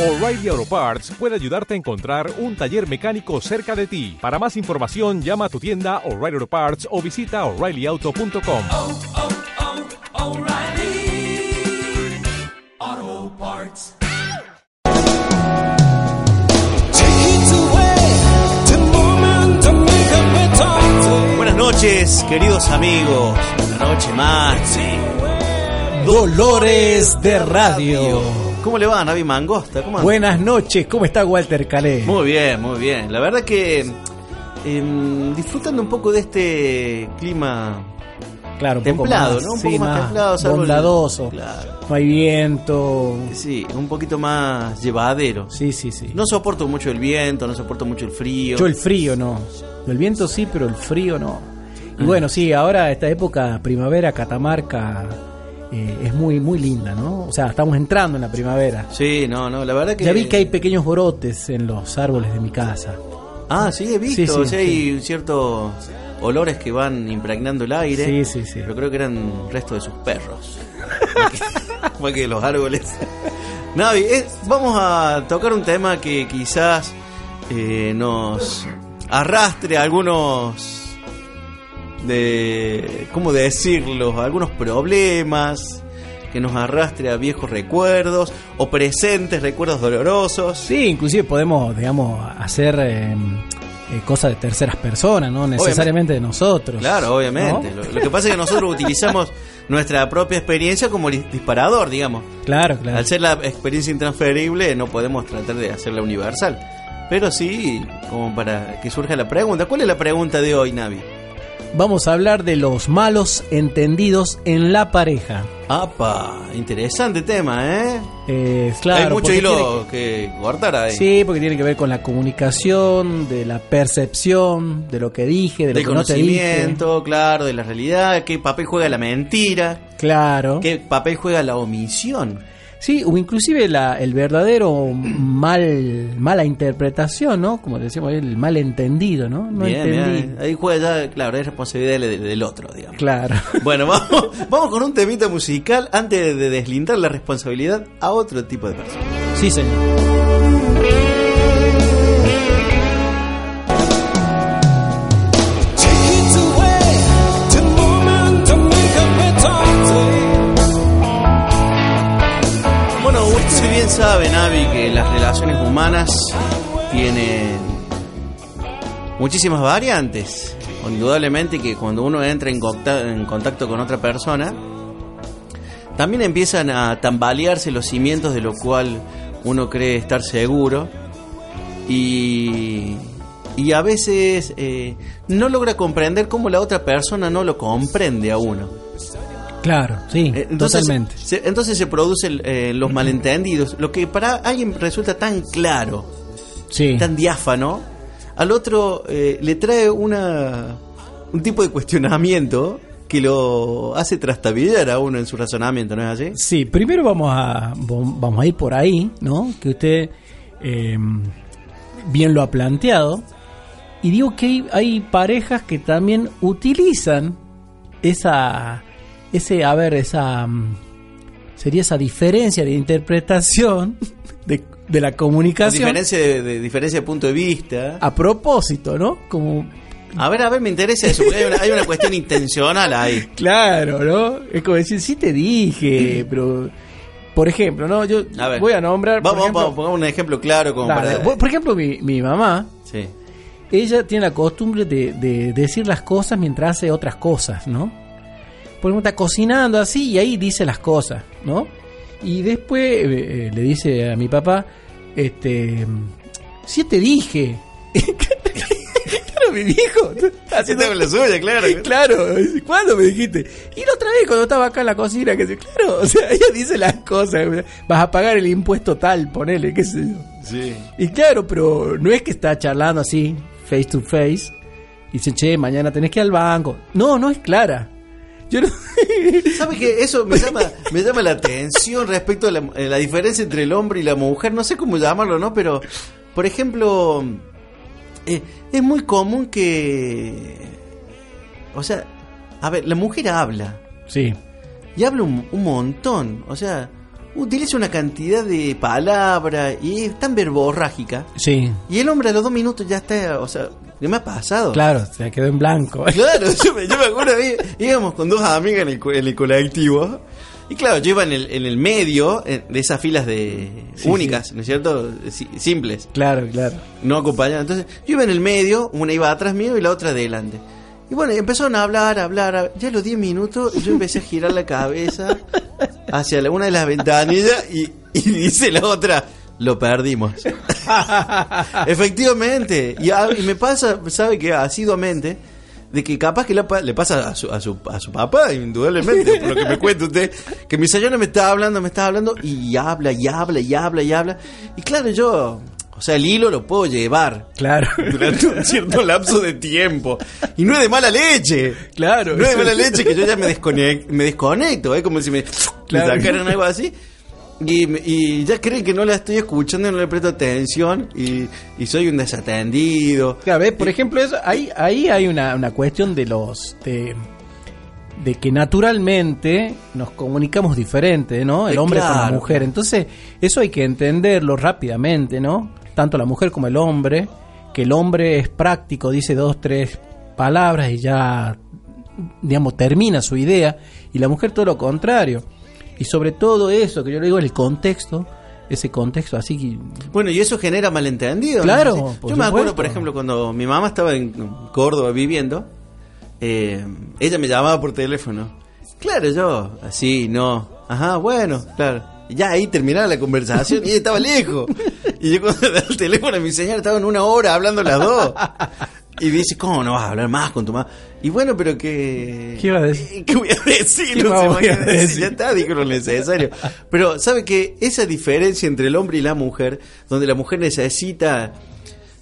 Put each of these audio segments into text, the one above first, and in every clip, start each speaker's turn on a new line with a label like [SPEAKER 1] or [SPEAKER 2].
[SPEAKER 1] O'Reilly Auto Parts puede ayudarte a encontrar un taller mecánico cerca de ti. Para más información, llama a tu tienda O'Reilly Auto Parts o visita oreillyauto.com.
[SPEAKER 2] oh, oh, Parts.
[SPEAKER 3] Buenas noches, queridos amigos. Una noche más.
[SPEAKER 4] Dolores de Radio.
[SPEAKER 3] ¿Cómo le va, Navi Mangosta? ¿Cómo?
[SPEAKER 4] Buenas noches, ¿cómo está Walter Calé?
[SPEAKER 3] Muy bien, muy bien. La verdad que em, disfrutando un poco de este clima
[SPEAKER 4] claro, un poco
[SPEAKER 3] templado,
[SPEAKER 4] más,
[SPEAKER 3] ¿no? Un
[SPEAKER 4] sí,
[SPEAKER 3] poco más, templado, salvo el-
[SPEAKER 4] bondadoso.
[SPEAKER 3] Claro.
[SPEAKER 4] No hay viento.
[SPEAKER 3] Sí, un poquito más llevadero.
[SPEAKER 4] Sí, sí, sí.
[SPEAKER 3] No soporto mucho el viento, no soporto mucho el frío.
[SPEAKER 4] Yo el frío no. El viento sí, pero el frío no.
[SPEAKER 3] Mm.
[SPEAKER 4] Y bueno, sí, ahora esta época primavera, Catamarca, eh, es muy, muy linda, ¿no? O sea, estamos entrando en la primavera.
[SPEAKER 3] Sí, no, no, la verdad que...
[SPEAKER 4] Ya vi que hay pequeños brotes en los árboles de mi casa.
[SPEAKER 3] Ah, sí, he visto.
[SPEAKER 4] Sí, sí,
[SPEAKER 3] o sea,
[SPEAKER 4] sí.
[SPEAKER 3] hay ciertos olores que van impregnando el aire.
[SPEAKER 4] Sí, sí, sí.
[SPEAKER 3] Yo creo que eran restos de sus perros. Más que los árboles. Navi, eh, vamos a tocar un tema que quizás eh, nos arrastre a algunos de cómo decirlo, algunos problemas que nos arrastre a viejos recuerdos o presentes recuerdos dolorosos.
[SPEAKER 4] Sí, inclusive podemos, digamos, hacer eh, eh, cosas de terceras personas, no necesariamente de nosotros.
[SPEAKER 3] Claro, obviamente.
[SPEAKER 4] ¿no?
[SPEAKER 3] Lo, lo que pasa es que nosotros utilizamos nuestra propia experiencia como disparador, digamos.
[SPEAKER 4] Claro, claro.
[SPEAKER 3] Al ser la experiencia intransferible no podemos tratar de hacerla universal. Pero sí, como para que surja la pregunta. ¿Cuál es la pregunta de hoy, Navi?
[SPEAKER 4] Vamos a hablar de los malos entendidos en la pareja.
[SPEAKER 3] ¡Apa! Interesante tema, ¿eh?
[SPEAKER 4] Eh, claro,
[SPEAKER 3] Hay mucho hilo que cortar ahí.
[SPEAKER 4] sí, porque tiene que ver con la comunicación, de la percepción, de lo que dije, de lo
[SPEAKER 3] Del
[SPEAKER 4] que no te dije.
[SPEAKER 3] conocimiento, claro, de la realidad, qué papel juega la mentira,
[SPEAKER 4] Claro.
[SPEAKER 3] qué papel juega la omisión.
[SPEAKER 4] Sí, o inclusive la, el verdadero mal mala interpretación, ¿no? Como decíamos, el mal entendido, ¿no? No
[SPEAKER 3] Bien,
[SPEAKER 4] entendí.
[SPEAKER 3] bien. Ahí juega ya, claro, es responsabilidad del, del otro, digamos.
[SPEAKER 4] Claro.
[SPEAKER 3] Bueno, vamos, vamos con un temita musical antes de deslindar la responsabilidad a otro tipo de personas.
[SPEAKER 4] Sí, señor.
[SPEAKER 3] Bien sabe, Navi, que las relaciones humanas tienen muchísimas variantes. Indudablemente que cuando uno entra en contacto con otra persona, también empiezan a tambalearse los cimientos de lo cual uno cree estar seguro y, y a veces eh, no logra comprender cómo la otra persona no lo comprende a uno.
[SPEAKER 4] Claro, sí,
[SPEAKER 3] Eh, Entonces,
[SPEAKER 4] totalmente.
[SPEAKER 3] se, entonces se producen eh, los malentendidos. Lo que para alguien resulta tan claro,
[SPEAKER 4] Sí.
[SPEAKER 3] tan diáfano, al otro eh, le trae una un tipo de cuestionamiento que lo hace trastabillar a uno en su razonamiento, ¿no es así?
[SPEAKER 4] Sí, primero vamos a vamos a ir por ahí, ¿no? Que usted eh, bien lo ha planteado. Y digo que hay, hay parejas que también utilizan esa ese a ver esa mm, sería esa diferencia de interpretación de, de la
[SPEAKER 3] La
[SPEAKER 4] comunicación
[SPEAKER 3] diferencia de, de- diferencia de punto de vista.
[SPEAKER 4] a propósito, ¿no? Como
[SPEAKER 3] A ver, a ver, me interesa eso, porque hay una, hay una cuestión intencional ahí.
[SPEAKER 4] Claro, ¿no? Es como decir, sí te dije, pero... Por ejemplo, ¿no? Yo
[SPEAKER 3] A ver.
[SPEAKER 4] voy a nombrar...
[SPEAKER 3] Vamos,
[SPEAKER 4] ejemplo,
[SPEAKER 3] vamos, pongamos un ejemplo claro como
[SPEAKER 4] dale,
[SPEAKER 3] para...
[SPEAKER 4] por- por ejemplo, mi, mi mamá,
[SPEAKER 3] Sí.
[SPEAKER 4] ella tiene la costumbre de, de decir las cosas mientras hace otras cosas, ¿no? Por ejemplo, está cocinando así y ahí dice las cosas, ¿no? Y después eh, eh, le dice a mi papá, este... Sí te dije. claro, mi viejo.
[SPEAKER 3] Haciendo con la suya, claro.
[SPEAKER 4] Claro, ¿cuándo me dijiste? Y la otra vez cuando estaba acá en la cocina, que dice, claro, o sea, ella dice las cosas, vas a pagar el impuesto tal, ponele, qué sé yo.
[SPEAKER 3] Sí.
[SPEAKER 4] Y claro, pero no es que está charlando así, face to face, y dice, che, mañana tenés que ir al banco. No, no es clara. Yo no...
[SPEAKER 3] ¿Sabes que Eso me llama, me llama la atención respecto a la, a la diferencia entre el hombre y la mujer. No sé cómo llamarlo, ¿no? Pero, por ejemplo, eh, es muy común que. O sea, a ver, la mujer habla.
[SPEAKER 4] Sí,
[SPEAKER 3] Y habla un, un montón. O sea, utiliza una cantidad de palabras y es tan verborrágica.
[SPEAKER 4] Sí,
[SPEAKER 3] Y el hombre a los dos minutos ya está, o sea, ¿qué me ha pasado?
[SPEAKER 4] claro, se quedó en blanco.
[SPEAKER 3] Claro, yo me, yo me acuerdo, íbamos con dos amigas en el, en el colectivo. Y claro, yo iba en el, en el medio de esas filas de
[SPEAKER 4] Sí,
[SPEAKER 3] únicas, ¿no es cierto? Si- simples,
[SPEAKER 4] Claro, claro.
[SPEAKER 3] no acompañadas. Entonces, yo iba en el medio, una iba atrás mío y la otra adelante. Y bueno, empezaron a hablar, a hablar. a- Ya a los 10 minutos yo empecé a girar la cabeza hacia una de las ventanillas y, y dice la otra, lo perdimos. Efectivamente. Y, a- y me pasa, sabe que asiduamente, de que capaz que le pasa a su, a, su, a su papá, indudablemente, por lo que me cuenta usted, que mi señora me está hablando, me está hablando, y habla, y habla, y habla, y habla. Y claro, yo, o sea, el hilo lo puedo llevar
[SPEAKER 4] Claro.
[SPEAKER 3] durante un cierto lapso de tiempo. Y no es de mala leche.
[SPEAKER 4] Claro.
[SPEAKER 3] No es de mala leche que yo ya me, desconec- me desconecto, es como si me,
[SPEAKER 4] Claro.
[SPEAKER 3] me sacaran algo así. Y, y ya creen que no la estoy escuchando no le presto atención y, y soy un desatendido.
[SPEAKER 4] Claro, ¿ves? por ejemplo, eso, ahí, ahí hay una, una cuestión de los de, de que naturalmente nos comunicamos diferente, ¿no? El
[SPEAKER 3] Eh,
[SPEAKER 4] hombre con la
[SPEAKER 3] claro.
[SPEAKER 4] mujer. Entonces, eso hay que entenderlo rápidamente, ¿no? Tanto la mujer como el hombre, que el hombre es práctico, dice dos, tres palabras y ya, digamos, termina su idea, y la mujer todo lo contrario. Y sobre todo eso, que yo le digo, el contexto, ese contexto así que
[SPEAKER 3] Bueno, y eso genera malentendido.
[SPEAKER 4] Claro,
[SPEAKER 3] Yo me acuerdo, por ejemplo, cuando mi mamá estaba en Córdoba viviendo, eh, ella me llamaba por teléfono. Claro, yo, así, no. Ajá, bueno, claro. Ya ahí terminaba la conversación y ella estaba lejos. Y yo cuando le daba el teléfono a mi señora estaba en una hora hablando las dos. Y dice, ¿cómo no vas a hablar más con tu mamá? Y bueno, pero que...
[SPEAKER 4] ¿Qué iba a decir?
[SPEAKER 3] ¿Qué voy a decir?
[SPEAKER 4] ¿Qué
[SPEAKER 3] No
[SPEAKER 4] voy a
[SPEAKER 3] imagínate,
[SPEAKER 4] decir?
[SPEAKER 3] Ya está, dijo lo necesario. Pero, ¿sabe que Esa diferencia entre el hombre y la mujer, donde la mujer necesita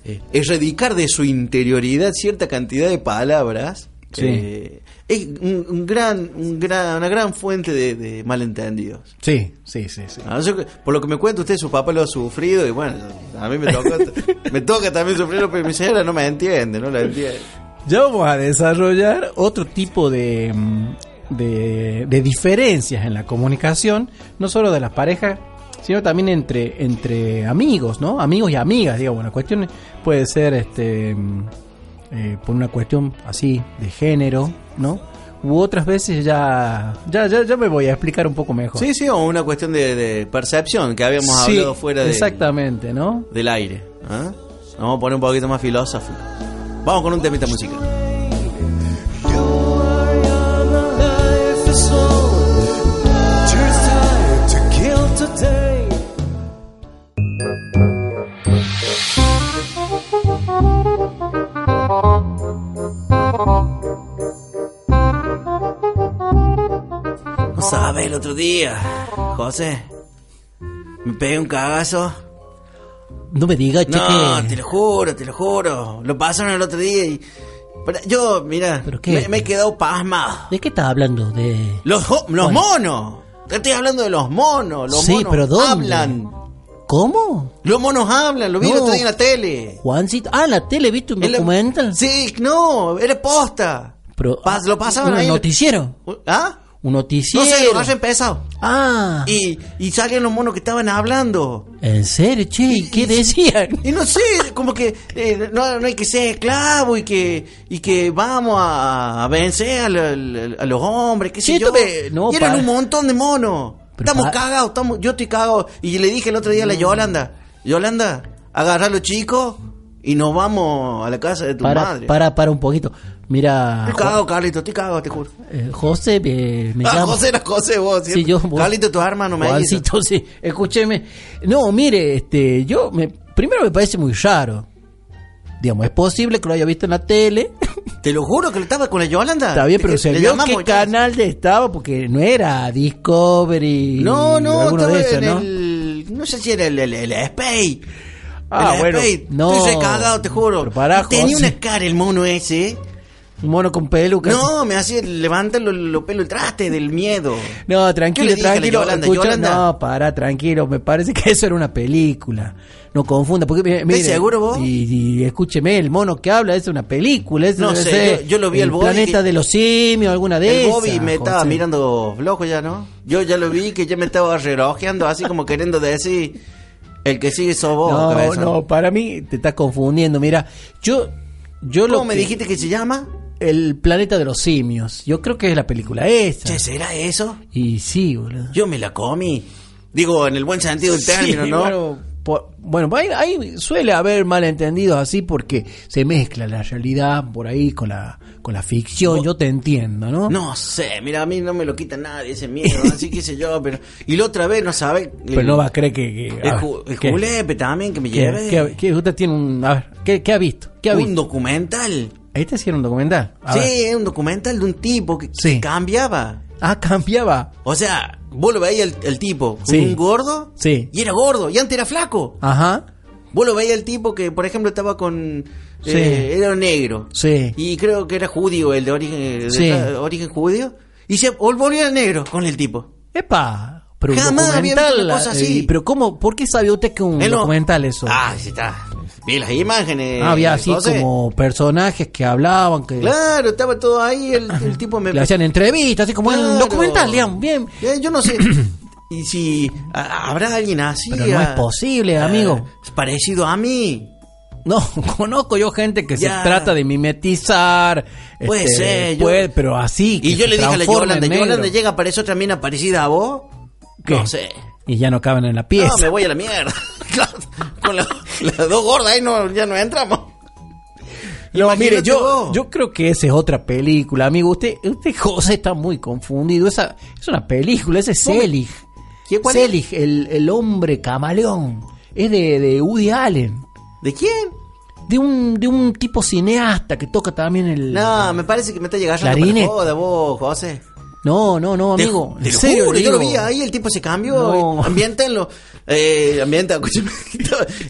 [SPEAKER 3] eh, erradicar de su interioridad cierta cantidad de palabras,
[SPEAKER 4] Sí.
[SPEAKER 3] eh, es un, un gran, un gran, una gran fuente de, de malentendidos.
[SPEAKER 4] Sí, sí, sí, sí.
[SPEAKER 3] Ah, yo- por lo que me cuenta usted, su papá lo ha sufrido y bueno, a mí me toca, me toca también sufrirlo, pero mi señora no me entiende, no la entiende.
[SPEAKER 4] Ya vamos a desarrollar otro tipo de, mm, de, de diferencias en la comunicación, no solo de las parejas, sino también entre, entre amigos, ¿no? Amigos y amigas, digamos. La cuestión puede ser este mm, eh, por una cuestión así de género, ¿no? U otras veces ya, ya, ya, ya me voy a explicar un poco mejor.
[SPEAKER 3] Sí, sí, o una cuestión de, de percepción que habíamos
[SPEAKER 4] Sí,
[SPEAKER 3] hablado fuera de,
[SPEAKER 4] Exactamente, ¿no?
[SPEAKER 3] del aire. ¿ah? Vamos a poner un poquito más filosófico. Vamos con un temita musical. No sabes, el otro día, José, me pegué un cagazo.
[SPEAKER 4] No me digas, che,
[SPEAKER 3] No, te lo juro, te lo juro. Lo pasaron el otro día y... Pero yo, mira,
[SPEAKER 4] ¿Pero qué?
[SPEAKER 3] Me, me he quedado pasmado.
[SPEAKER 4] ¿De qué estás hablando? De...
[SPEAKER 3] Los, los
[SPEAKER 4] Bueno.
[SPEAKER 3] monos. Te estoy hablando de los monos. Los
[SPEAKER 4] Sí,
[SPEAKER 3] monos
[SPEAKER 4] pero ¿dónde?
[SPEAKER 3] hablan.
[SPEAKER 4] ¿Cómo?
[SPEAKER 3] Los monos hablan. Lo vi
[SPEAKER 4] No.
[SPEAKER 3] en la tele.
[SPEAKER 4] Juancito. Ah, la tele, ¿viste un
[SPEAKER 3] En la-
[SPEAKER 4] documental?
[SPEAKER 3] Sí, no, era posta.
[SPEAKER 4] Pero,
[SPEAKER 3] Pas- lo pasaban
[SPEAKER 4] ¿Un
[SPEAKER 3] ahí.
[SPEAKER 4] noticiero?
[SPEAKER 3] ¿Ah?
[SPEAKER 4] Un
[SPEAKER 3] No
[SPEAKER 4] noticiero.
[SPEAKER 3] sé, lo haya empezado.
[SPEAKER 4] Ah,
[SPEAKER 3] Y, y salían los monos que estaban hablando.
[SPEAKER 4] ¿en serio, che? ¿Y qué decían?
[SPEAKER 3] Y no sé, como que eh, no, no hay que ser esclavo y que y que vamos a, a vencer a, la- a los hombres, qué sé
[SPEAKER 4] Sí,
[SPEAKER 3] yo.
[SPEAKER 4] me- no,
[SPEAKER 3] y eran
[SPEAKER 4] para-
[SPEAKER 3] un montón de monos.
[SPEAKER 4] Pero
[SPEAKER 3] estamos cagados, estamos, yo estoy cagado. Y le dije el otro día a la Yolanda, Yolanda, agarra a los chicos y nos vamos a la casa de tu
[SPEAKER 4] Para,
[SPEAKER 3] madre.
[SPEAKER 4] para, para un poquito. Mira,
[SPEAKER 3] Estoy cagado, Carlito, estoy cagado, te juro.
[SPEAKER 4] eh, José, eh, me
[SPEAKER 3] Ah,
[SPEAKER 4] llama.
[SPEAKER 3] José era José vos, ¿cierto?
[SPEAKER 4] Sí, yo, vos-
[SPEAKER 3] Carlito, tu hermano me.
[SPEAKER 4] Juancito, sí, escúcheme. No, mire, este, yo, me, primero me parece muy raro. Digamos, es posible que lo haya visto en la tele.
[SPEAKER 3] Te lo juro que lo estaba con la Yolanda.
[SPEAKER 4] Está bien, pero se vio
[SPEAKER 3] llamamos
[SPEAKER 4] qué canal de estaba, porque no era Discovery.
[SPEAKER 3] No, no,
[SPEAKER 4] alguno
[SPEAKER 3] estaba
[SPEAKER 4] de esos,
[SPEAKER 3] en
[SPEAKER 4] ¿no?
[SPEAKER 3] el. No sé si era el, el, el Spay.
[SPEAKER 4] Ah,
[SPEAKER 3] El
[SPEAKER 4] bueno, no.
[SPEAKER 3] Estoy recagado, te juro. Tenía
[SPEAKER 4] José.
[SPEAKER 3] una cara el mono ese.
[SPEAKER 4] Un mono con peluca.
[SPEAKER 3] No, me hacía levantar los los pelos el traste del miedo.
[SPEAKER 4] No, tranquilo,
[SPEAKER 3] dije
[SPEAKER 4] tranquilo.
[SPEAKER 3] Yolanda,
[SPEAKER 4] escucha-
[SPEAKER 3] Yolanda.
[SPEAKER 4] No, para, tranquilo. Me parece que eso era una película. No confunda. Porque, mire,
[SPEAKER 3] seguro vos?
[SPEAKER 4] Y, y escúcheme, el mono que habla es una película. Es,
[SPEAKER 3] No sé, yo- yo lo vi
[SPEAKER 4] el
[SPEAKER 3] al Bobby
[SPEAKER 4] planeta
[SPEAKER 3] que-
[SPEAKER 4] de los simios, alguna de
[SPEAKER 3] El
[SPEAKER 4] esas.
[SPEAKER 3] Bobby me estaba
[SPEAKER 4] José.
[SPEAKER 3] mirando flojo ya, ¿no? Yo ya lo vi que ya me estaba relojeando así como queriendo decir el que sigue sos vos,
[SPEAKER 4] No, no, para mí te estás confundiendo. Mira, yo, yo lo
[SPEAKER 3] ¿Cómo me
[SPEAKER 4] que-
[SPEAKER 3] dijiste que se llama?
[SPEAKER 4] El planeta de los simios. Yo creo que es la película esa.
[SPEAKER 3] Che, ¿será eso?
[SPEAKER 4] Y sí, boludo.
[SPEAKER 3] Yo me la comí. Digo, en el buen sentido del término, ¿no?
[SPEAKER 4] Bueno, por- bueno, suele haber malentendidos así porque se mezcla la realidad por ahí con la, con la ficción. Yo te entiendo, ¿no?
[SPEAKER 3] No sé, mira, a mí no me lo quita nadie ese miedo, así que sé yo, pero... Y la otra vez, no sabe...
[SPEAKER 4] Pero no va a creer que. que-
[SPEAKER 3] El, también que me
[SPEAKER 4] ¿Qué-
[SPEAKER 3] lleve.
[SPEAKER 4] qué- qué- usted tiene un. A ver, ¿qué, qué ha visto? ¿Qué ha
[SPEAKER 3] un
[SPEAKER 4] visto?
[SPEAKER 3] documental.
[SPEAKER 4] ¿Este sí era un documental? A
[SPEAKER 3] sí,
[SPEAKER 4] ver.
[SPEAKER 3] es un documental de un tipo que,
[SPEAKER 4] Sí.
[SPEAKER 3] que cambiaba.
[SPEAKER 4] Ah, cambiaba.
[SPEAKER 3] O sea, vos lo veías el, el tipo,
[SPEAKER 4] Sí.
[SPEAKER 3] un gordo,
[SPEAKER 4] Sí.
[SPEAKER 3] y era gordo, y antes era flaco.
[SPEAKER 4] Ajá.
[SPEAKER 3] Vos lo veías el tipo que, por ejemplo, estaba con...
[SPEAKER 4] Sí.
[SPEAKER 3] eh, era negro.
[SPEAKER 4] Sí.
[SPEAKER 3] Y creo que era judío, el de origen, de
[SPEAKER 4] Sí.
[SPEAKER 3] tra- origen judío. Y se volvió negro con el tipo.
[SPEAKER 4] Epa. Pero un
[SPEAKER 3] Jamás había visto
[SPEAKER 4] documental.
[SPEAKER 3] una cosa así.
[SPEAKER 4] eh, pero ¿cómo? ¿Por qué sabe usted que un
[SPEAKER 3] Él no-
[SPEAKER 4] documental eso?
[SPEAKER 3] Ah, sí está. Vi las imágenes.
[SPEAKER 4] Ah, había así como personajes que hablaban, que
[SPEAKER 3] Claro, estaba todo ahí, el, el tipo me...
[SPEAKER 4] le hacían entrevistas, así como en
[SPEAKER 3] Claro.
[SPEAKER 4] documental, digamos, bien.
[SPEAKER 3] Yo no sé. y si habrá alguien así.
[SPEAKER 4] Pero no es posible, amigo.
[SPEAKER 3] ah, parecido a mí.
[SPEAKER 4] No, conozco yo gente que
[SPEAKER 3] Ya.
[SPEAKER 4] se trata de mimetizar.
[SPEAKER 3] Puede
[SPEAKER 4] este,
[SPEAKER 3] ser, yo-
[SPEAKER 4] puede, pero así.
[SPEAKER 3] Y yo le dije a la Yolanda. Yolanda llega, apareció otra mina parecida a vos.
[SPEAKER 4] ¿Qué?
[SPEAKER 3] No sé.
[SPEAKER 4] Y ya no caben en la pieza.
[SPEAKER 3] No, me voy a la mierda. Con la- las dos gordas ahí no, ya no entramos.
[SPEAKER 4] No,
[SPEAKER 3] Imagínate
[SPEAKER 4] mire, yo,
[SPEAKER 3] vos.
[SPEAKER 4] yo creo que esa es otra película, amigo. Usted, usted José, está muy confundido. Esa es una película, ese es. Selig.
[SPEAKER 3] ¿Quién, cuál es?
[SPEAKER 4] Selig, el, el hombre camaleón. Es de, de Woody Allen.
[SPEAKER 3] ¿De quién?
[SPEAKER 4] De un, de un tipo cineasta que toca también el.
[SPEAKER 3] No, me parece que me está llegando la joda vos, José.
[SPEAKER 4] No, no, no,
[SPEAKER 3] Te
[SPEAKER 4] amigo.
[SPEAKER 3] te
[SPEAKER 4] en
[SPEAKER 3] lo
[SPEAKER 4] serio,
[SPEAKER 3] juro, yo lo vi ahí, el tipo se cambió.
[SPEAKER 4] No.
[SPEAKER 3] Eh, ambienta, escúchame,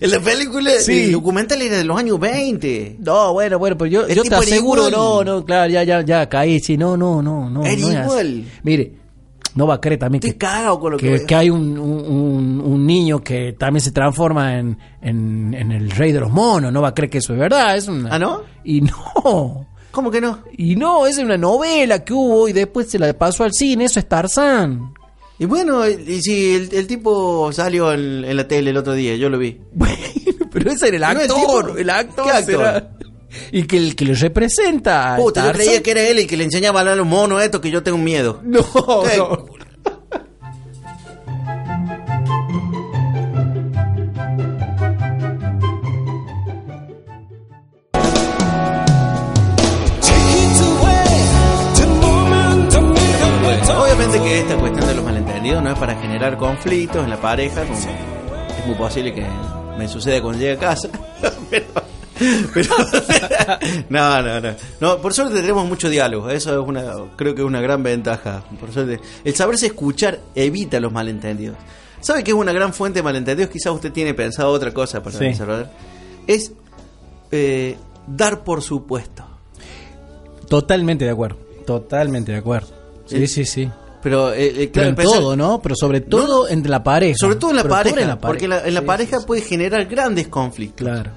[SPEAKER 3] en la película,
[SPEAKER 4] Sí.
[SPEAKER 3] el documental era de los años 20.
[SPEAKER 4] No, bueno, bueno, pero yo,
[SPEAKER 3] El
[SPEAKER 4] yo te aseguro, no, no, claro, ya, ya, ya caí, sí, no, no, no, no.
[SPEAKER 3] Era
[SPEAKER 4] no
[SPEAKER 3] igual.
[SPEAKER 4] Mire, no va a creer también
[SPEAKER 3] Estoy
[SPEAKER 4] que,
[SPEAKER 3] cagado con lo que,
[SPEAKER 4] que, hay un- un niño que también se transforma en, en, en el rey de los monos, no va a creer que eso es verdad, es una...
[SPEAKER 3] ¿Ah, no?
[SPEAKER 4] Y no,
[SPEAKER 3] ¿Cómo que no?
[SPEAKER 4] y no, es una novela que hubo y después se la pasó al cine, eso es Tarzán.
[SPEAKER 3] Y bueno, y si el, el tipo salió en, en la tele el otro día, yo lo vi.
[SPEAKER 4] Bueno, pero ese era el
[SPEAKER 3] ¿No es el
[SPEAKER 4] actor,
[SPEAKER 3] tipo?
[SPEAKER 4] el actor,
[SPEAKER 3] ¿Qué actor?
[SPEAKER 4] será- Y que el que le representa.
[SPEAKER 3] Puta, yo creía que era él el que le enseñaba a hablar a los monos estos que yo tengo miedo.
[SPEAKER 4] No, no.
[SPEAKER 3] Que esta cuestión de los malentendidos no es para generar conflictos en la pareja, como es muy posible que me suceda cuando llegue a casa. pero, pero- no, no, no, no. Por suerte tenemos mucho diálogo. Eso es una, creo que es una gran ventaja. Por suerte, el saberse escuchar evita los malentendidos. ¿Sabe que es una gran fuente de malentendidos? Quizás usted tiene pensado otra cosa para
[SPEAKER 4] Sí.
[SPEAKER 3] desarrollar. Es eh, dar por supuesto.
[SPEAKER 4] Totalmente de acuerdo. Totalmente de acuerdo. Sí, sí, sí.
[SPEAKER 3] Pero, eh, eh,
[SPEAKER 4] Pero en todo, ¿no? Pero sobre todo entre la pareja.
[SPEAKER 3] Sobre todo en la pareja,
[SPEAKER 4] en la
[SPEAKER 3] porque la- en la
[SPEAKER 4] Sí,
[SPEAKER 3] pareja
[SPEAKER 4] sí,
[SPEAKER 3] puede generar grandes conflictos.
[SPEAKER 4] Claro.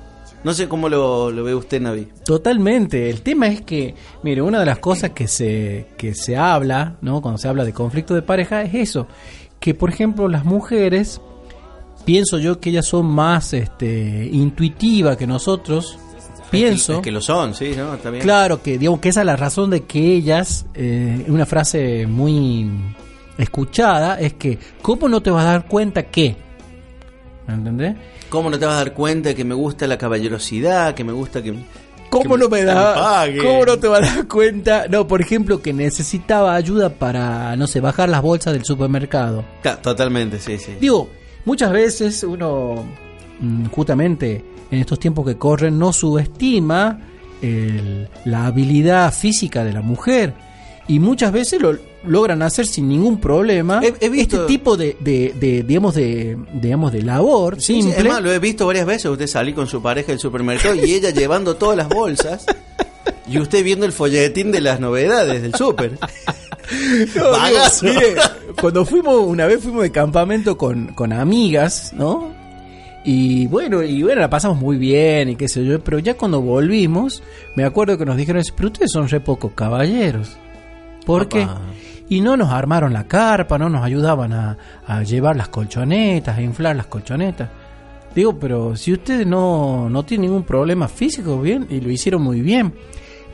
[SPEAKER 3] No sé cómo lo, lo ve usted, Navi.
[SPEAKER 4] Totalmente. El tema es que, mire, una de las cosas que se, que se habla, ¿no? Cuando se habla de conflicto de pareja es eso. Que, por ejemplo, las mujeres, pienso yo que ellas son más este, intuitivas que nosotros. Pienso.
[SPEAKER 3] Es que lo son, sí, ¿no? Está bien.
[SPEAKER 4] Claro que, digamos que esa es la razón de que ellas, eh, una frase muy escuchada, es que, ¿cómo no te vas a dar cuenta que? ¿Me entendés?
[SPEAKER 3] ¿Cómo no te vas a dar cuenta que me gusta la caballerosidad, que me gusta que...
[SPEAKER 4] ¿Cómo no me da? ¿Cómo no te vas a dar cuenta? No, por ejemplo, que necesitaba ayuda para, no sé, bajar las bolsas del supermercado.
[SPEAKER 3] Totalmente, sí, sí.
[SPEAKER 4] Digo, muchas veces uno, mm, justamente en estos tiempos que corren, no subestima el- la habilidad física de la mujer. Y muchas veces lo logran hacer sin ningún problema.
[SPEAKER 3] He- he visto-
[SPEAKER 4] Este tipo de, de, de, digamos, de, digamos, de labor
[SPEAKER 3] Sí, sí,
[SPEAKER 4] simple.
[SPEAKER 3] es más, lo he visto varias veces, usted salí con su pareja del supermercado y ella llevando todas las bolsas Y usted viendo el folletín de las novedades del súper.
[SPEAKER 4] No, mire, cuando fuimos, una vez fuimos de campamento con, con amigas, ¿no? Y bueno, y bueno, la pasamos muy bien y qué sé yo, pero ya cuando volvimos, me acuerdo que nos dijeron, pero ustedes son re pocos caballeros. ¿Por qué? Y no nos armaron la carpa, no nos ayudaban a, a llevar las colchonetas, a inflar las colchonetas. Digo, pero si ustedes no, no tienen ningún problema físico, bien, y lo hicieron muy bien.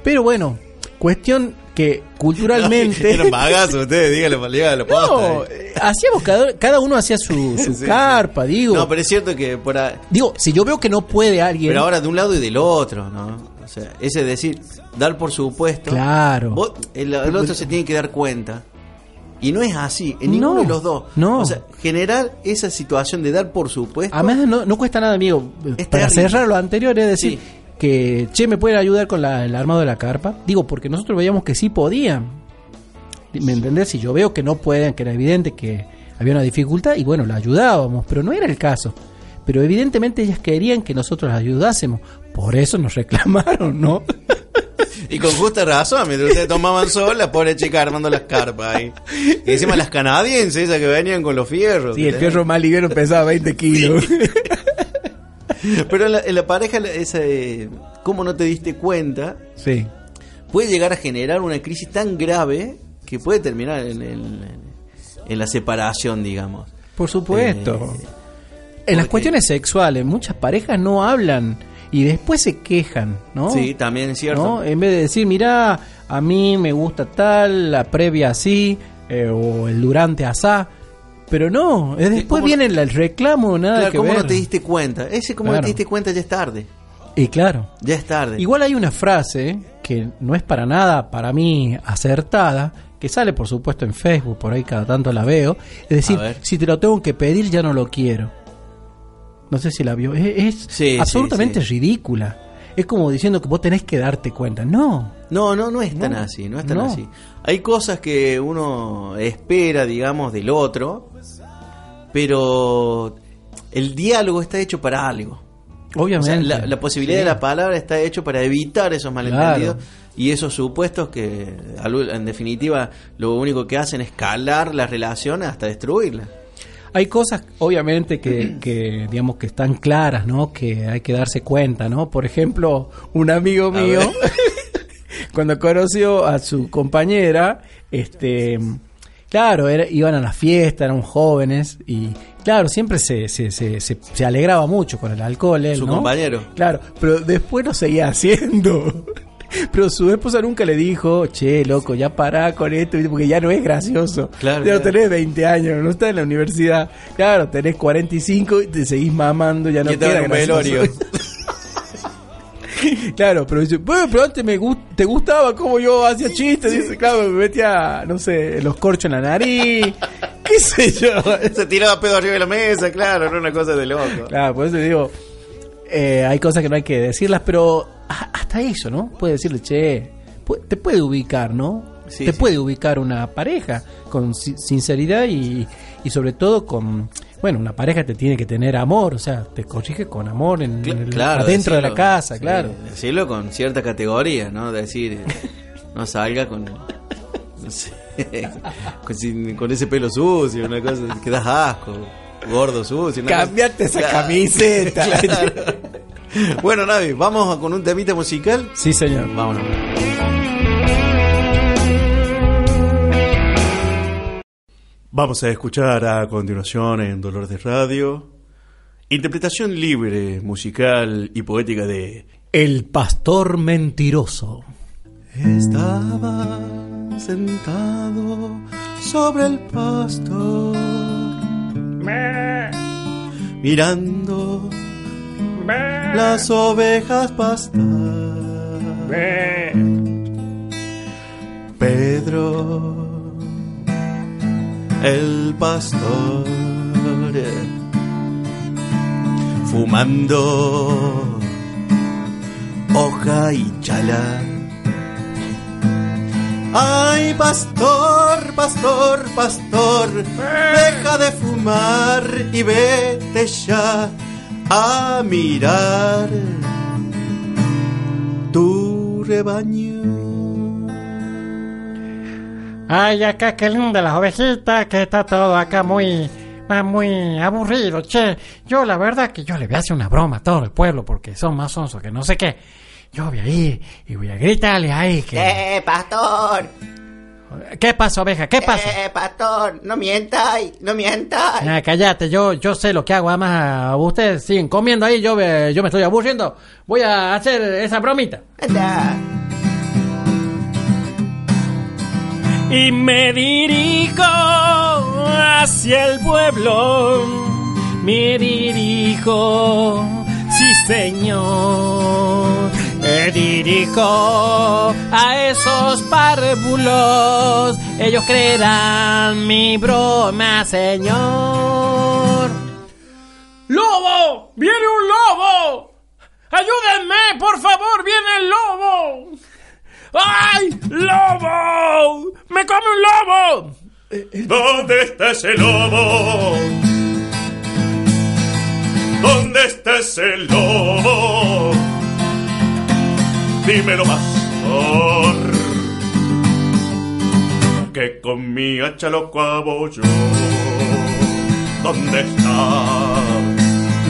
[SPEAKER 4] Pero bueno, cuestión que culturalmente...
[SPEAKER 3] Eran bagazos ustedes, díganlo, díganlo.
[SPEAKER 4] No,
[SPEAKER 3] posta.
[SPEAKER 4] eh, hacíamos cada, cada uno hacía su, su
[SPEAKER 3] Sí,
[SPEAKER 4] carpa, digo.
[SPEAKER 3] No, pero es cierto que por ahí-
[SPEAKER 4] Digo, si yo veo que no puede alguien.
[SPEAKER 3] Pero ahora de un lado y del otro, ¿no? O sea, ese es decir, dar por supuesto.
[SPEAKER 4] Claro.
[SPEAKER 3] Vos- el, el otro se tiene que dar cuenta. Y no es así, en ninguno
[SPEAKER 4] No,
[SPEAKER 3] de los dos.
[SPEAKER 4] no.
[SPEAKER 3] O sea, generar esa situación de dar por supuesto.
[SPEAKER 4] Además, no, no cuesta nada, amigo. Para
[SPEAKER 3] terrible.
[SPEAKER 4] cerrar lo anterior, es decir,
[SPEAKER 3] Sí.
[SPEAKER 4] Que, che, ¿me pueden ayudar con la- el armado de la carpa? Digo, porque nosotros veíamos que sí podían. ¿Me entendés? Si yo veo que no pueden, que era evidente que había una dificultad, y bueno, la ayudábamos, pero no era el caso. Pero evidentemente ellas querían que nosotros las ayudásemos. Por eso nos reclamaron, ¿no?
[SPEAKER 3] Y con justa razón, mientras ustedes tomaban sol, la pobre chica armando las carpas ahí. Y encima las canadienses, esas que venían con los fierros.
[SPEAKER 4] Sí, el fierro más liviano pesaba 20 kilos.
[SPEAKER 3] Pero en la, en la pareja, esa, eh, ¿cómo no te diste cuenta?
[SPEAKER 4] sí.
[SPEAKER 3] Puede llegar a generar una crisis tan grave que puede terminar en, el- en la separación, digamos.
[SPEAKER 4] Por supuesto.
[SPEAKER 3] Eh,
[SPEAKER 4] en las cuestiones sexuales, muchas parejas no hablan y después se quejan, ¿no?
[SPEAKER 3] Sí, también es cierto.
[SPEAKER 4] ¿No? En vez de decir, mira, a mí me gusta tal, la previa así, eh, o el durante asá. Pero no, es después
[SPEAKER 3] ¿cómo-
[SPEAKER 4] viene el, el reclamo, nada
[SPEAKER 3] Claro,
[SPEAKER 4] que
[SPEAKER 3] ¿cómo
[SPEAKER 4] ver.
[SPEAKER 3] no te diste cuenta? Ese como no
[SPEAKER 4] Claro.
[SPEAKER 3] te diste cuenta ya es tarde.
[SPEAKER 4] Y claro,
[SPEAKER 3] Ya es tarde.
[SPEAKER 4] igual hay una frase que no es para nada, para mí, acertada, que sale por supuesto en Facebook, por ahí cada tanto la veo. Es decir, si te lo tengo que pedir, ya no lo quiero. No sé si la vio. Es, es
[SPEAKER 3] Sí, sí,
[SPEAKER 4] absolutamente
[SPEAKER 3] sí.
[SPEAKER 4] ridícula. Es como diciendo que vos tenés que darte cuenta. No.
[SPEAKER 3] No, no, no es tan
[SPEAKER 4] No,
[SPEAKER 3] así, no es tan
[SPEAKER 4] no.
[SPEAKER 3] así. Hay cosas que uno espera, digamos, del otro, pero el diálogo está hecho para algo. O
[SPEAKER 4] Obviamente.
[SPEAKER 3] sea, la, la posibilidad
[SPEAKER 4] Sí.
[SPEAKER 3] de la palabra está hecho para evitar esos malentendidos
[SPEAKER 4] Claro.
[SPEAKER 3] y esos supuestos que, en definitiva, lo único que hacen es calar la relación hasta destruirla.
[SPEAKER 4] Hay cosas, obviamente, que, que, digamos, que están claras, ¿no? Que hay que darse cuenta, ¿no? Por ejemplo, un amigo mío, cuando conoció a su compañera, este, claro, era- iban a la fiesta, eran jóvenes y, claro, siempre se, se, se, se, se alegraba mucho con el alcohol, él,
[SPEAKER 3] Su
[SPEAKER 4] ¿no?
[SPEAKER 3] compañero.
[SPEAKER 4] Claro, pero después lo seguía haciendo. Pero su esposa nunca le dijo, che, loco, ya pará con esto, porque ya no es gracioso.
[SPEAKER 3] Claro,
[SPEAKER 4] Ya no tenés 20 años, no estás en la universidad. Claro, tenés 45 y te seguís mamando, ya no queda gracioso. claro, pero dice, bueno, pero antes me gust- te gustaba como yo hacía chistes. Dice, claro, me metía, no sé, los corchos en la nariz, qué sé yo.
[SPEAKER 3] Se tiraba pedo arriba de la mesa, claro, no una cosa de loco.
[SPEAKER 4] Claro, por eso digo, eh, hay cosas que no hay que decirlas, pero hasta eso, ¿no? Puede decirle, che, te puede ubicar, ¿no?
[SPEAKER 3] Sí,
[SPEAKER 4] te
[SPEAKER 3] sí.
[SPEAKER 4] puede ubicar una pareja con si- sinceridad y, y sobre todo con, bueno, una pareja te tiene que tener amor, o sea, te corrige con amor en, en el-
[SPEAKER 3] Claro,
[SPEAKER 4] adentro de la casa,
[SPEAKER 3] sí,
[SPEAKER 4] claro.
[SPEAKER 3] Decirlo con cierta categoría, ¿no? Decir, no salga con. No sé, con, sin- con ese pelo sucio, una cosa que das asco, gordo sucio. una cosa-
[SPEAKER 4] Cambiate esa
[SPEAKER 3] Claro,
[SPEAKER 4] camiseta.
[SPEAKER 3] claro. Bueno, Navi, vamos con un temita musical.
[SPEAKER 4] Sí, señor.
[SPEAKER 3] Vámonos. Vamos a escuchar a continuación en Dolor de Radio interpretación libre, musical y poética de
[SPEAKER 4] El pastor mentiroso.
[SPEAKER 3] Estaba sentado sobre el pasto mirando las ovejas pastar. Pedro, el pastor, fumando hoja y chala. Ay, pastor, pastor, pastor, deja de fumar y vete ya a mirar tu
[SPEAKER 5] rebaño.
[SPEAKER 6] Ay, acá qué linda las ovejitas, que está todo acá muy, muy aburrido, che. Yo la verdad que yo le voy a hacer una broma a todo el pueblo porque son más sonsos que no sé qué. Yo voy a ir y voy a gritarle ahí que...
[SPEAKER 7] ¡Eh, pastor!
[SPEAKER 6] ¿Qué pasa, oveja? ¿Qué pasa?
[SPEAKER 7] ¡Eh, pastor! ¡No mientas! ¡No mientas!
[SPEAKER 6] Ah, cállate, yo, yo sé lo que hago, además ustedes siguen comiendo ahí, yo, me- yo me estoy aburriendo. Voy a hacer esa bromita.
[SPEAKER 7] Anda.
[SPEAKER 4] Y me dirijo hacia el pueblo. Me dirijo, sí señor. Me dirijo a esos párvulos. Ellos creerán mi broma, señor. ¡Lobo! ¡Viene un lobo! ¡Ayúdenme, por favor! ¡Viene el lobo! ¡Ay! ¡Lobo! ¡Me come un lobo!
[SPEAKER 3] ¿Dónde está ese lobo? ¿Dónde está ese lobo? Dímelo, pastor. Que con mi hacha lo clavo yo. ¿Dónde está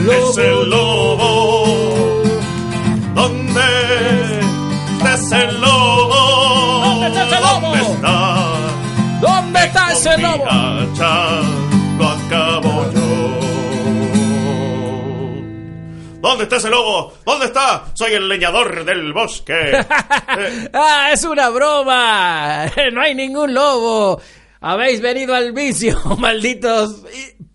[SPEAKER 3] ese lobo? ¿Dónde está ese lobo?
[SPEAKER 4] ¿Dónde está ese lobo?
[SPEAKER 3] ¿Dónde está?
[SPEAKER 4] ¿Dónde ese lobo?
[SPEAKER 3] lo acabo yo. ¿Dónde está ese lobo? ¿Dónde está? Soy el leñador del bosque. Eh,
[SPEAKER 4] ¡Ah, es una broma! No hay ningún lobo. Habéis venido al vicio, malditos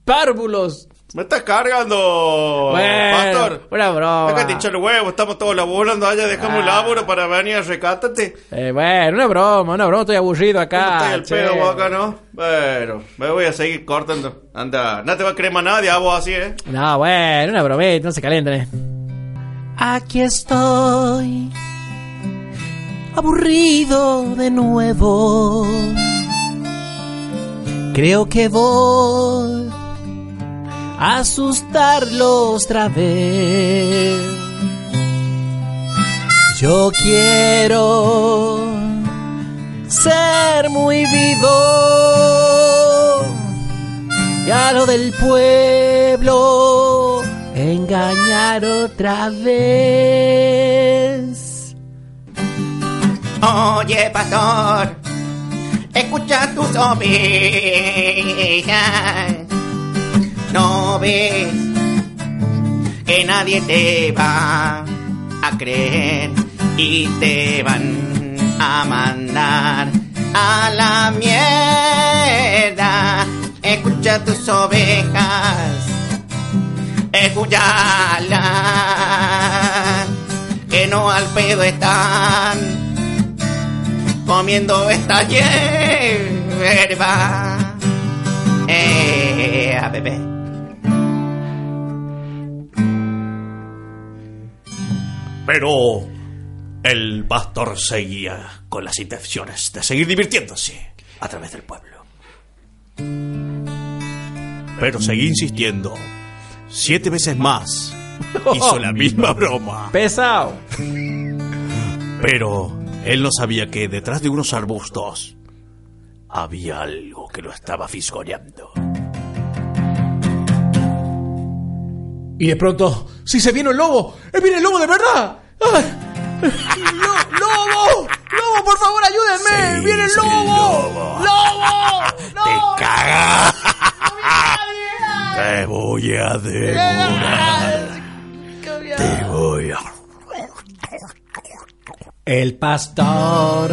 [SPEAKER 4] párvulos.
[SPEAKER 3] ¿Me estás cargando,
[SPEAKER 4] Bueno,
[SPEAKER 3] pastor?
[SPEAKER 4] una broma.
[SPEAKER 3] Acá te el huevo, estamos todos laburando allá, dejamos el
[SPEAKER 4] Ah.
[SPEAKER 3] laburo para venir a recátate.
[SPEAKER 4] Eh, bueno, una broma, una broma, estoy aburrido acá.
[SPEAKER 3] Estoy el
[SPEAKER 4] che.
[SPEAKER 3] pedo vos acá, ¿no? Bueno, me voy a seguir cortando. Anda, no te va a creer más nadie a vos así, ¿eh?
[SPEAKER 4] No, bueno, una bromita, no se calienten. eh.
[SPEAKER 8] Aquí estoy, aburrido de nuevo. Creo que voy asustarlo otra vez. Yo quiero ser muy vivo. Y a lo del pueblo engañar otra vez.
[SPEAKER 7] Oye, pastor, escucha tus ovejas. No ves que nadie te va a creer y te van a mandar a la mierda. Escucha tus ovejas, escuchala, que no al pedo están comiendo esta hierba. Eh, a.
[SPEAKER 3] Pero el pastor seguía con las intenciones de seguir divirtiéndose a través del pueblo. Pero seguí insistiendo. Siete veces más hizo la misma broma.
[SPEAKER 4] Pesado.
[SPEAKER 3] Pero él no sabía que detrás de unos arbustos había algo que lo estaba fisgoneando.
[SPEAKER 4] Y de pronto, si se viene el lobo, ¡eh, viene el lobo de verdad! ¡Ay! ¡Lo- ¡Lobo! ¡Lobo, por favor, ayúdenme!
[SPEAKER 3] Sí,
[SPEAKER 4] ¡Viene el
[SPEAKER 3] sí,
[SPEAKER 4] lobo!
[SPEAKER 3] lobo.
[SPEAKER 4] ¡Lobo!
[SPEAKER 3] ¡Te caga! Te voy a devorar. Te voy a...
[SPEAKER 4] El pastor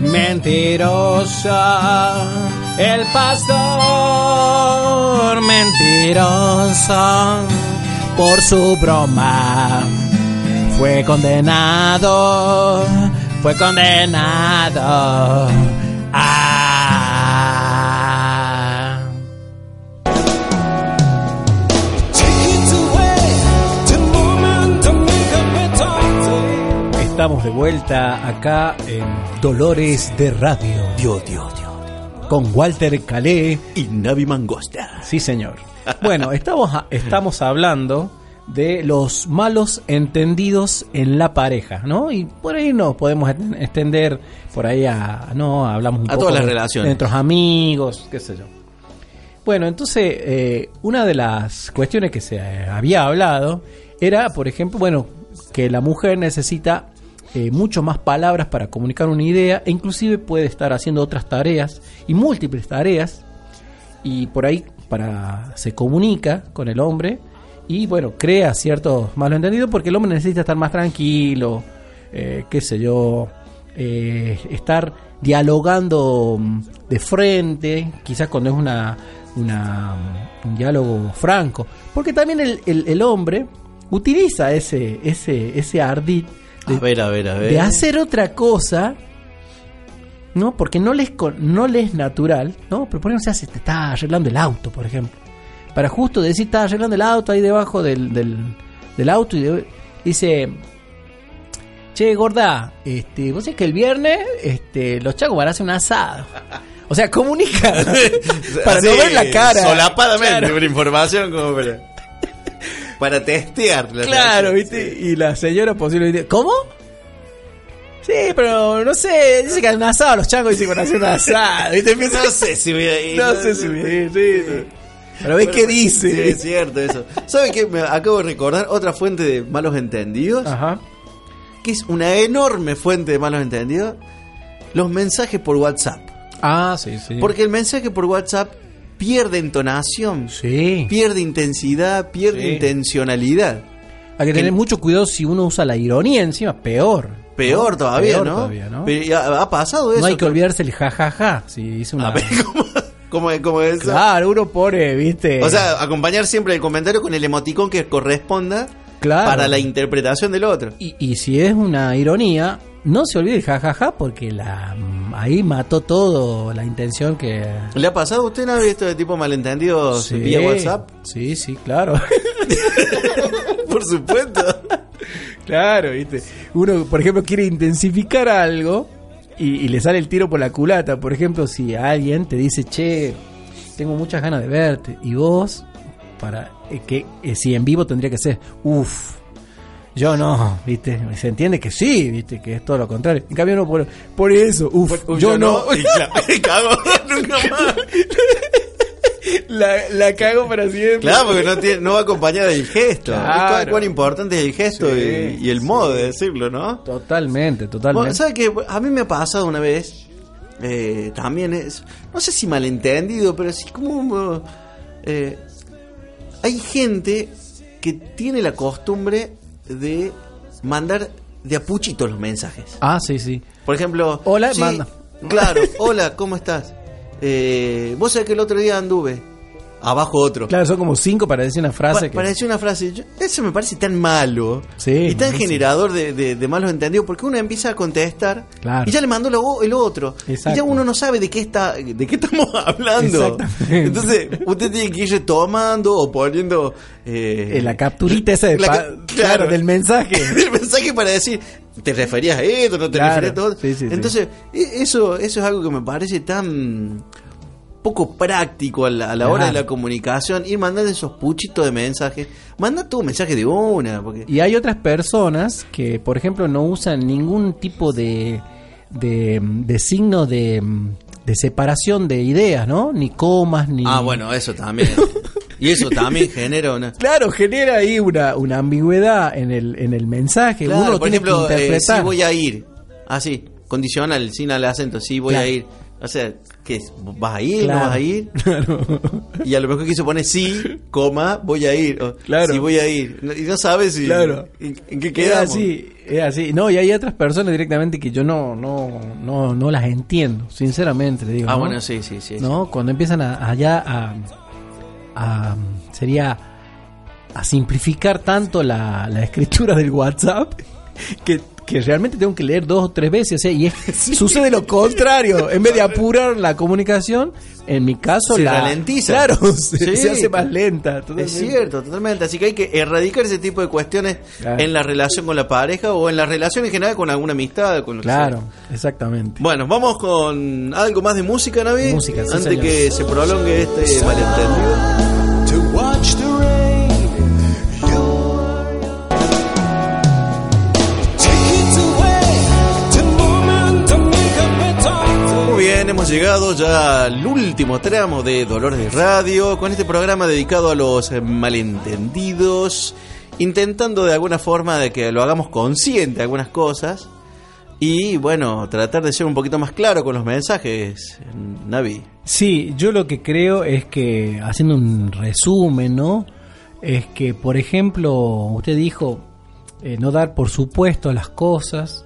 [SPEAKER 4] mentiroso, el pastor mentiroso, por su broma fue condenado, fue condenado a... Estamos de vuelta acá en Dolores de Radio.
[SPEAKER 5] Dios, Dios, Dios.
[SPEAKER 4] Con Walter Calé.
[SPEAKER 5] Y Navi Mangosta.
[SPEAKER 4] Sí, señor. Bueno, estamos, a- estamos hablando de los malos entendidos en la pareja, ¿no? Y por ahí nos podemos extender por ahí a, no, hablamos un
[SPEAKER 3] A
[SPEAKER 4] poco
[SPEAKER 3] todas las
[SPEAKER 4] de-
[SPEAKER 3] relaciones.
[SPEAKER 4] de nuestros amigos, qué sé yo. Bueno, entonces, eh, una de las cuestiones que se había hablado era, por ejemplo, bueno, que la mujer necesita eh, mucho más palabras para comunicar una idea e inclusive puede estar haciendo otras tareas y múltiples tareas. Y por ahí para se comunica con el hombre y bueno, crea ciertos malos entendidos porque el hombre necesita estar más tranquilo, eh, qué sé yo, eh, estar dialogando mm, de frente, quizás cuando es una, una, mm, un diálogo franco, porque también el, el- hombre utiliza ese, ese, ese ardid
[SPEAKER 3] A ver, a ver, a ver.
[SPEAKER 4] de hacer otra cosa, ¿no? Porque no les, no le es natural, ¿no? Pero por ejemplo, se hace, te está arreglando el auto, por ejemplo. Para justo decir, está arreglando el auto ahí debajo del, del, del auto y de- dice, che, gorda, este, vos sabés que el viernes este, los chacos van a hacer un asado. O sea, comunica para
[SPEAKER 3] Así,
[SPEAKER 4] no ver la cara.
[SPEAKER 3] Solapadamente,
[SPEAKER 4] Claro.
[SPEAKER 3] una información como para. Para testear. la
[SPEAKER 4] Claro,
[SPEAKER 3] relación.
[SPEAKER 4] ¿viste? Y la señora posiblemente. ¿Cómo? Sí, pero no sé. Dice que han asado los changos dicen que van a hacer un asado. ¿viste?
[SPEAKER 3] No sé si voy a ir.
[SPEAKER 4] No sé si voy a ir, sí, sí. Pero ves qué dice.
[SPEAKER 3] Sí, es cierto eso. ¿Sabe qué? Me acabo de recordar otra fuente de malos entendidos.
[SPEAKER 4] Ajá.
[SPEAKER 3] Que es una enorme fuente de malos entendidos. Los mensajes por WhatsApp.
[SPEAKER 4] Ah, sí, sí.
[SPEAKER 3] Porque el mensaje por WhatsApp pierde entonación,
[SPEAKER 4] Sí.
[SPEAKER 3] pierde intensidad, pierde
[SPEAKER 4] Sí.
[SPEAKER 3] intencionalidad.
[SPEAKER 4] Hay que tener mucho cuidado si uno usa la ironía encima, peor.
[SPEAKER 3] Peor
[SPEAKER 4] ¿no?
[SPEAKER 3] todavía,
[SPEAKER 4] Peor
[SPEAKER 3] ¿no?
[SPEAKER 4] todavía, ¿no?
[SPEAKER 3] Pero ha pasado eso.
[SPEAKER 4] No hay que olvidarse el jajaja. Si dice una.
[SPEAKER 3] A ver, ¿cómo, cómo es- cómo es eso?
[SPEAKER 4] Claro, uno pone, ¿viste?
[SPEAKER 3] O sea, acompañar siempre el comentario con el emoticón que corresponda
[SPEAKER 4] Claro.
[SPEAKER 3] para la interpretación del otro.
[SPEAKER 4] Y, y si es una ironía, no se olvide el jajaja porque la ahí mató todo la intención que.
[SPEAKER 3] ¿Le ha pasado a usted una vez esto de tipo malentendidos
[SPEAKER 4] Sí.
[SPEAKER 3] vía WhatsApp?
[SPEAKER 4] Sí, sí, claro.
[SPEAKER 3] Por supuesto.
[SPEAKER 4] claro, ¿viste? Uno, por ejemplo, quiere intensificar algo y, y le sale el tiro por la culata. Por ejemplo, si alguien te dice, che, tengo muchas ganas de verte, y vos, para eh, que eh, si en vivo tendría que ser, uff. Yo no, ¿viste? Se entiende que sí, ¿viste? Que es todo lo contrario. En cambio, no por, por eso, uff, yo, no.
[SPEAKER 3] Y claro, cago, nunca más.
[SPEAKER 4] la, la cago para siempre.
[SPEAKER 3] Claro, porque no, tiene, no va acompañada del gesto.
[SPEAKER 4] Claro.
[SPEAKER 3] Cuán importante es el gesto
[SPEAKER 4] Sí,
[SPEAKER 3] y, y el modo de decirlo, ¿no?
[SPEAKER 4] Totalmente, totalmente.
[SPEAKER 3] Bueno, ¿sabe qué? A mí me ha pasado una vez, eh, también es, no sé si malentendido, pero sí como... eh, hay gente que tiene la costumbre de mandar de a puchitos los mensajes.
[SPEAKER 4] Ah, sí, sí.
[SPEAKER 3] Por ejemplo...
[SPEAKER 4] Hola,
[SPEAKER 3] sí,
[SPEAKER 4] manda.
[SPEAKER 3] Claro, hola, ¿cómo estás? Eh, Vos sabés que el otro día anduve. Abajo otro.
[SPEAKER 4] Claro, son como cinco para decir una frase.
[SPEAKER 3] Pa-
[SPEAKER 4] que...
[SPEAKER 3] Para decir una frase, yo- eso me parece tan malo
[SPEAKER 4] Sí,
[SPEAKER 3] y tan generador de, de- de malos entendidos porque uno empieza a contestar
[SPEAKER 4] Claro.
[SPEAKER 3] y ya le mandó lo- el otro y
[SPEAKER 4] Exacto.
[SPEAKER 3] ya uno no sabe de qué está de qué estamos hablando entonces usted tiene que ir retomando o poniendo eh,
[SPEAKER 4] la capturita esa de
[SPEAKER 3] la
[SPEAKER 4] claro, del mensaje.
[SPEAKER 3] el mensaje para decir te referías a esto no te
[SPEAKER 4] Claro,
[SPEAKER 3] referías a todo
[SPEAKER 4] sí, sí, sí.
[SPEAKER 3] entonces e- eso eso es algo que me parece tan poco práctico a la, a la hora de la comunicación ir mandando esos puchitos de mensajes manda tu mensaje de una porque
[SPEAKER 4] Y hay otras personas que, por ejemplo, no usan ningún tipo de, de, de signo de, de separación de ideas, ¿no? Ni comas, ni...
[SPEAKER 3] ah bueno eso también y eso también genera una
[SPEAKER 4] Claro, genera ahí una, una ambigüedad en el, en el mensaje.
[SPEAKER 3] Claro,
[SPEAKER 4] Uno
[SPEAKER 3] por
[SPEAKER 4] tiene
[SPEAKER 3] ejemplo
[SPEAKER 4] que
[SPEAKER 3] eh,
[SPEAKER 4] interpretar.
[SPEAKER 3] sí voy a ir así condicional sin el acento sí voy
[SPEAKER 4] Claro.
[SPEAKER 3] a ir o sea ¿qué es? ¿vas a ir?
[SPEAKER 4] Claro.
[SPEAKER 3] ¿no vas a ir?
[SPEAKER 4] Claro.
[SPEAKER 3] y a lo mejor quiso poner sí coma voy a ir o,
[SPEAKER 4] Claro.
[SPEAKER 3] sí voy a ir y no sabes si
[SPEAKER 4] Claro.
[SPEAKER 3] en, en qué
[SPEAKER 4] Es
[SPEAKER 3] quedamos
[SPEAKER 4] así, es así. No, y hay otras personas directamente que yo no, no, no, no las entiendo, sinceramente, le digo.
[SPEAKER 3] ah
[SPEAKER 4] ¿no?
[SPEAKER 3] bueno sí sí sí
[SPEAKER 4] ¿no? Cuando empiezan a, allá a, a- sería a simplificar tanto la, la escritura del WhatsApp que, que realmente tengo que leer dos o tres veces, o sea, y es- sucede lo contrario, en vez de apurar la comunicación, en mi caso
[SPEAKER 3] Se
[SPEAKER 4] la
[SPEAKER 3] ralentiza.
[SPEAKER 4] Claro, se,
[SPEAKER 3] Sí.
[SPEAKER 4] se hace más lenta.
[SPEAKER 3] Es cierto, totalmente. Así que hay que erradicar ese tipo de cuestiones
[SPEAKER 4] Claro.
[SPEAKER 3] en la relación con la pareja o en la relación en general con alguna amistad. Con lo
[SPEAKER 4] Claro, exactamente.
[SPEAKER 3] Bueno, vamos con algo más de música, Navi.
[SPEAKER 4] Música, sí,
[SPEAKER 3] Antes
[SPEAKER 4] señor.
[SPEAKER 3] que se prolongue este malentendido. Llegado ya al último tramo de Dolores de Radio, con este programa dedicado a los malentendidos, intentando de alguna forma de que lo hagamos consciente de algunas cosas y bueno, tratar de ser un poquito más claro con los mensajes, Navi.
[SPEAKER 4] Sí, yo lo que creo es que, haciendo un resumen, ¿no? Es que, por ejemplo, usted dijo eh, no dar por supuesto las cosas,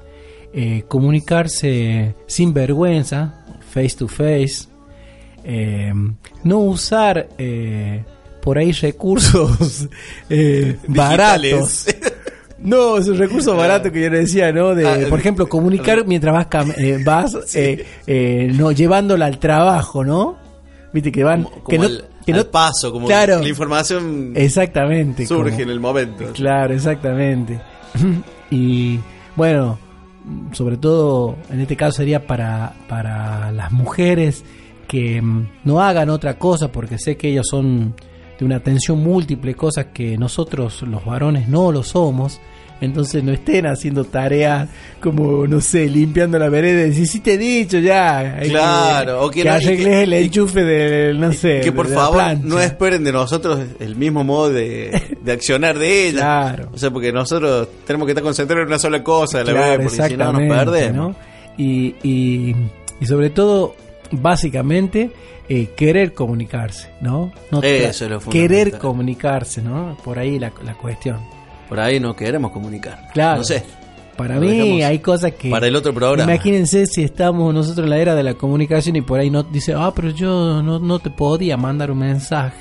[SPEAKER 4] eh, comunicarse sin vergüenza, face to face, eh, no usar eh, por ahí recursos eh, baratos. No, es un recurso barato que yo le decía, ¿no? De,
[SPEAKER 3] Ah,
[SPEAKER 4] por ejemplo, comunicar mientras vas, cam- eh, vas eh, no, llevándola al trabajo, ¿no? Viste que van...
[SPEAKER 3] Como,
[SPEAKER 4] que no,
[SPEAKER 3] al,
[SPEAKER 4] que no-
[SPEAKER 3] paso, como
[SPEAKER 4] Claro.
[SPEAKER 3] la información
[SPEAKER 4] Exactamente.
[SPEAKER 3] surge
[SPEAKER 4] como-
[SPEAKER 3] en el momento.
[SPEAKER 4] Claro, exactamente. y bueno, sobre todo en este caso sería para, para las mujeres que mm, no hagan otra cosa porque sé que ellos son de una atención múltiple, cosas que nosotros los varones no lo somos. Entonces no estén haciendo tareas como, no sé, limpiando la vereda y decir, sí te he dicho ya.
[SPEAKER 3] Claro, o que
[SPEAKER 4] que
[SPEAKER 3] no- que-
[SPEAKER 4] arregles el enchufe del, no sé.
[SPEAKER 3] que por favor no esperen de nosotros el mismo modo de, de accionar de ella.
[SPEAKER 4] Claro.
[SPEAKER 3] O sea, porque nosotros tenemos que estar concentrados en una sola cosa la
[SPEAKER 4] Claro,
[SPEAKER 3] vez, porque si no nos perdemos.
[SPEAKER 4] ¿no? Y, y, y sobre todo, básicamente, eh, querer comunicarse, ¿no? no
[SPEAKER 3] Eso es lo
[SPEAKER 4] Querer comunicarse, ¿no? Por ahí la, la cuestión.
[SPEAKER 3] Por ahí no queremos comunicar.
[SPEAKER 4] Claro.
[SPEAKER 3] No sé.
[SPEAKER 4] Para mí hay cosas que...
[SPEAKER 3] Para el otro programa.
[SPEAKER 4] Imagínense si estamos nosotros en la era de la comunicación y por ahí no dice, ah, pero yo no, no te podía mandar un mensaje.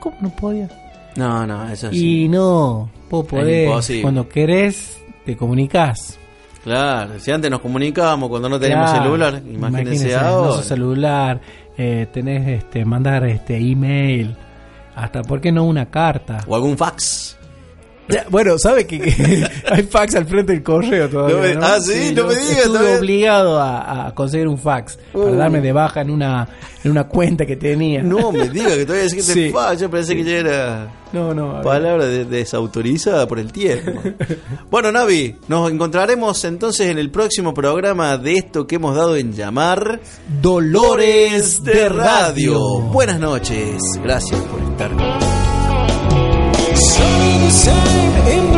[SPEAKER 4] ¿Cómo no podía?
[SPEAKER 3] No, no, eso
[SPEAKER 4] Y
[SPEAKER 3] sí.
[SPEAKER 4] no, vos podés, cuando querés, te comunicás.
[SPEAKER 3] Claro, si antes nos comunicábamos cuando no teníamos
[SPEAKER 4] Claro,
[SPEAKER 3] celular, imagínense
[SPEAKER 4] no
[SPEAKER 3] ahora.
[SPEAKER 4] celular, eh, tenés este mandar este email, hasta por qué no una carta.
[SPEAKER 3] O algún fax.
[SPEAKER 4] Ya, Bueno, sabe que, que hay fax al frente del correo todavía.
[SPEAKER 3] No me-
[SPEAKER 4] ¿no?
[SPEAKER 3] ah, sí, no me digas,
[SPEAKER 4] Estuve obligado a, a conseguir un fax para darme de baja en una en una cuenta que tenía.
[SPEAKER 3] No me diga que todavía que
[SPEAKER 4] Sí.
[SPEAKER 3] fax. Yo pensé que ya era
[SPEAKER 4] no, no.
[SPEAKER 3] palabra de- desautorizada por el tiempo. bueno, Navi, nos encontraremos entonces en el próximo programa de esto que hemos dado en llamar Dolores de Radio. Buenas noches. Gracias por estar
[SPEAKER 9] Sun and sand in